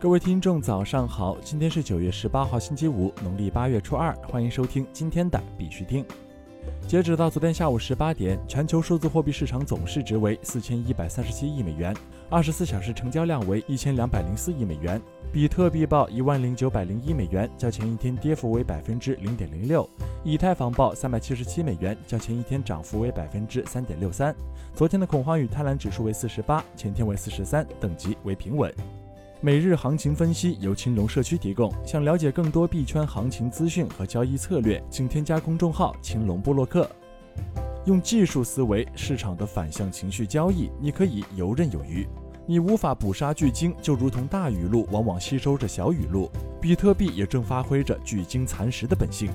各位听众，早上好！今天是九月十八号，星期五，农历八月初二。欢迎收听今天的必须听。截止到昨天下午十八点，全球数字货币市场总市值为四千一百三十七亿美元，二十四小时成交量为一千两百零四亿美元。比特币报一万零九百零一美元，较前一天跌幅为百分之零点零六；以太坊报三百七十七美元，较前一天涨幅为百分之三点六三。昨天的恐慌与贪婪指数为四十八，前天为四十三，等级为平稳。每日行情分析由青龙社区提供。想了解更多币圈行情资讯和交易策略，请添加公众号“青龙布洛克”。用技术思维，市场的反向情绪交易，你可以游刃有余。你无法捕杀巨鲸，就如同大雨露往往吸收着小雨露。比特币也正发挥着巨鲸蚕食的本性。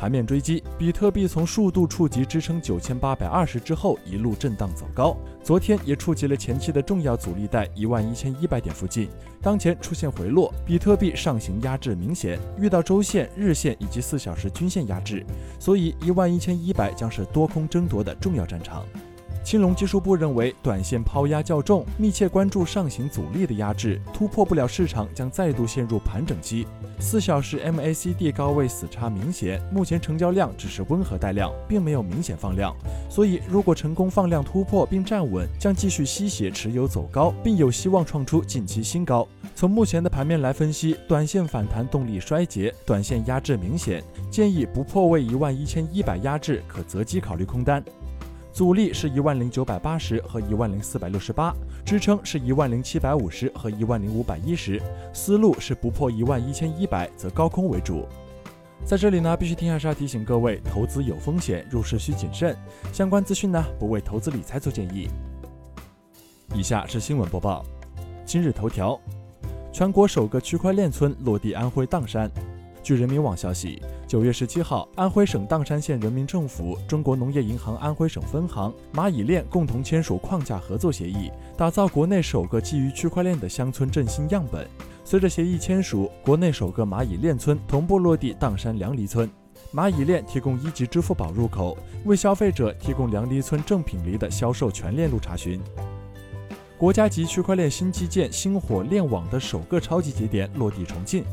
盘面追击，比特币从数度触及支撑九千八百二十之后，一路震荡走高。昨天也触及了前期的重要阻力带一万一千一百点附近。当前出现回落，比特币上行压制明显，遇到周线、日线以及四小时均线压制，所以一万一千一百将是多空争夺的重要战场。青龙技术部认为，短线抛压较重，密切关注上行阻力的压制，突破不了市场将再度陷入盘整期。四小时 MACD 高位死叉明显，目前成交量只是温和带量，并没有明显放量，所以如果成功放量突破并站稳，将继续吸血持有走高，并有希望创出近期新高。从目前的盘面来分析，短线反弹动力衰竭，短线压制明显，建议不破位一万一千一百压制，可择机考虑空单。阻力是一万零九百八十和一万零四百六十八，支撑是一万零七百五十和一万零五百一十。思路是不破一万一千一百则高空为主。在这里呢，必须听还是要提醒各位，投资有风险，入市需谨慎。相关资讯呢，不为投资理财做建议。以下是新闻播报。今日头条：全国首个区块链村落地安徽砀山。据人民网消息。九月十七号，安徽省砀山县人民政府、中国农业银行安徽省分行、蚂蚁链共同签署框架合作协议，打造国内首个基于区块链的乡村振兴样本。随着协议签署，国内首个蚂蚁链村同步落地砀山梁梨村。蚂蚁链提供一级支付宝入口，为消费者提供梁梨村正品梨的销售全链路查询。国家级区块链新基建星火链网的首个超级节点落地重庆。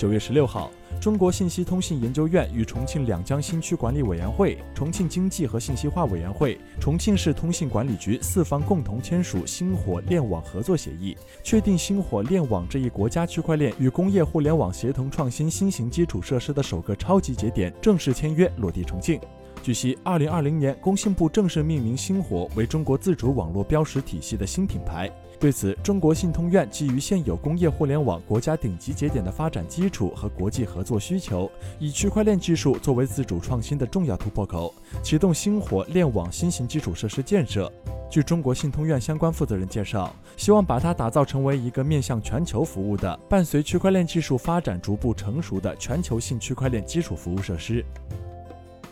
九月十六号。中国信息通信研究院与重庆两江新区管理委员会、重庆经济和信息化委员会、重庆市通信管理局四方共同签署星火链网合作协议，确定星火链网这一国家区块链与工业互联网协同创新新型基础设施的首个超级节点正式签约落地重庆。据悉，二零二零年工信部正式命名星火为中国自主网络标识体系的新品牌。对此，中国信通院基于现有工业互联网国家顶级节点的发展基础和国际合作需求，以区块链技术作为自主创新的重要突破口，启动星火链网新型基础设施建设。据中国信通院相关负责人介绍，希望把它打造成为一个面向全球服务的、伴随区块链技术发展逐步成熟的全球性区块链基础服务设施。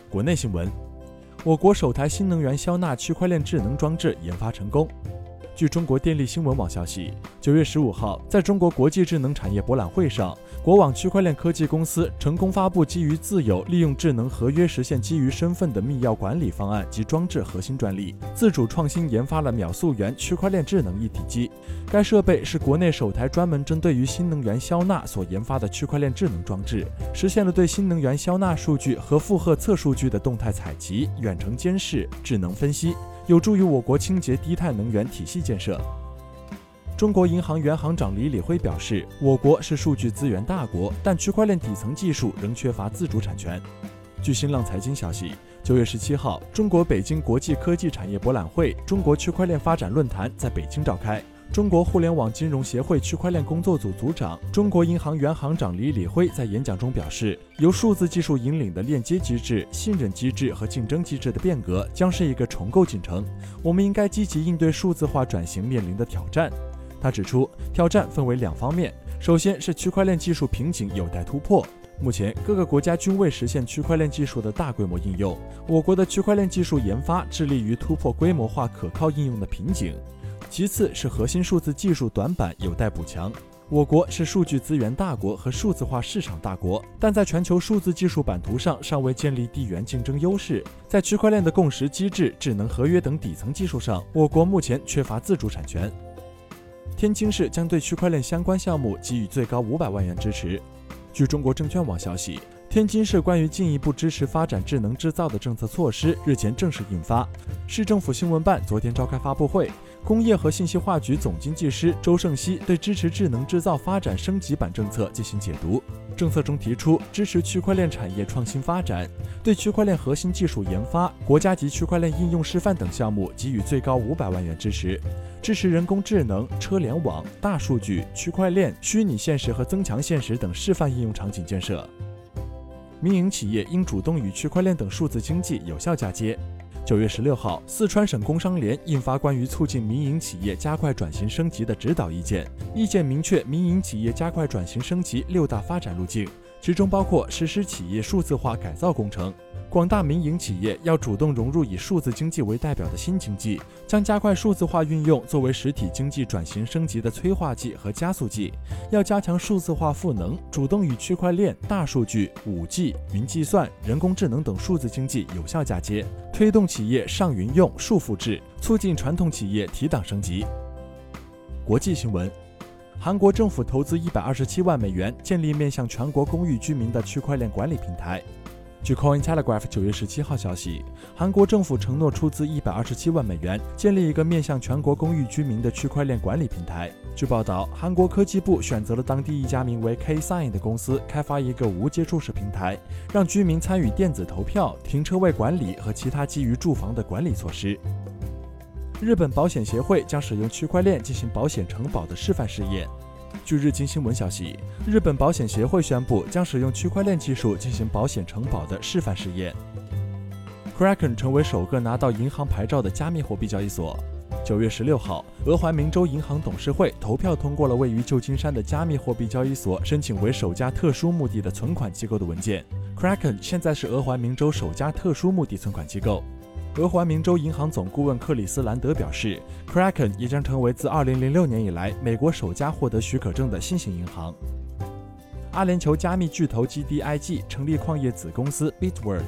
国内新闻：我国首台新能源消纳区块链智能装置研发成功。据中国电力新闻网消息，九月十五号，在中国国际智能产业博览会上，国网区块链科技公司成功发布基于自有、利用智能合约实现基于身份的密钥管理方案及装置核心专利，自主创新研发了秒速源区块链智能一体机。该设备是国内首台专门针对于新能源消纳所研发的区块链智能装置，实现了对新能源消纳数据和负荷测数据的动态采集、远程监视、智能分析。有助于我国清洁低碳能源体系建设。中国银行原行长李李辉表示，我国是数据资源大国，但区块链底层技术仍缺乏自主产权。据新浪财经消息，九月十七号，中国北京国际科技产业博览会中国区块链发展论坛在北京召开。中国互联网金融协会区块链工作组组长、中国银行原行长李李辉在演讲中表示，由数字技术引领的链接机制、信任机制和竞争机制的变革将是一个重构进程。我们应该积极应对数字化转型面临的挑战。他指出，挑战分为两方面，首先是区块链技术瓶颈有待突破。目前，各个国家均未实现区块链技术的大规模应用。我国的区块链技术研发致力于突破规模化可靠应用的瓶颈。其次是核心数字技术短板有待补强。我国是数据资源大国和数字化市场大国，但在全球数字技术版图上尚未建立地缘竞争优势。在区块链的共识机制、智能合约等底层技术上，我国目前缺乏自主产权。天津市将对区块链相关项目给予最高五百万元支持。据中国证券网消息。天津市关于进一步支持发展智能制造的政策措施日前正式印发。市政府新闻办昨天召开发布会，工业和信息化局总经济师周胜熙对支持智能制造发展升级版政策进行解读。政策中提出，支持区块链产业创新发展，对区块链核心技术研发、国家级区块链应用示范等项目给予最高五百万元支持，支持人工智能、车联网、大数据、区块链、虚拟现实和增强现实等示范应用场景建设。民营企业应主动与区块链等数字经济有效嫁接。九月十六号，四川省工商联印发关于促进民营企业加快转型升级的指导意见，意见明确民营企业加快转型升级六大发展路径。其中包括实施企业数字化改造工程，广大民营企业要主动融入以数字经济为代表的新经济，将加快数字化运用作为实体经济转型升级的催化剂和加速剂。要加强数字化赋能，主动与区块链、大数据、五 G、云计算、人工智能等数字经济有效嫁接，推动企业上云用、数复制，促进传统企业提档升级。国际新闻。韩国政府投资一百二十七万美元建立面向全国公寓居民的区块链管理平台。据 Cointelegraph 九月十七号消息，韩国政府承诺出资一百二十七万美元建立一个面向全国公寓居民的区块链管理平台。据报道，韩国科技部选择了当地一家名为 Ksign 的公司开发一个无接触式平台，让居民参与电子投票、停车位管理和其他基于住房的管理措施。日本保险协会将使用区块链进行保险承保的示范试验。据日经新闻消息，日本保险协会宣布将使用区块链技术进行保险承保的示范试验。Kraken 成为首个拿到银行牌照的加密货币交易所。九月十六号，俄亥明州银行董事会投票通过了位于旧金山的加密货币交易所申请为首家特殊目的的存款机构的文件。Kraken 现在是俄亥明州首家特殊目的存款机构。俄环明州银行总顾问克里斯兰德表示，Kraken 也将成为自2006年以来美国首家获得许可证的新型银行。阿联酋加密巨头 GDIG 成立矿业子公司 Bitword。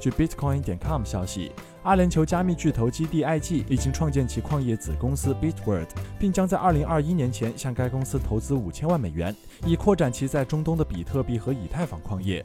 据 Bitcoin 点 com 消息，阿联酋加密巨头 GDIG 已经创建其矿业子公司 Bitword，并将在2021年前向该公司投资五千万美元，以扩展其在中东的比特币和以太坊矿业。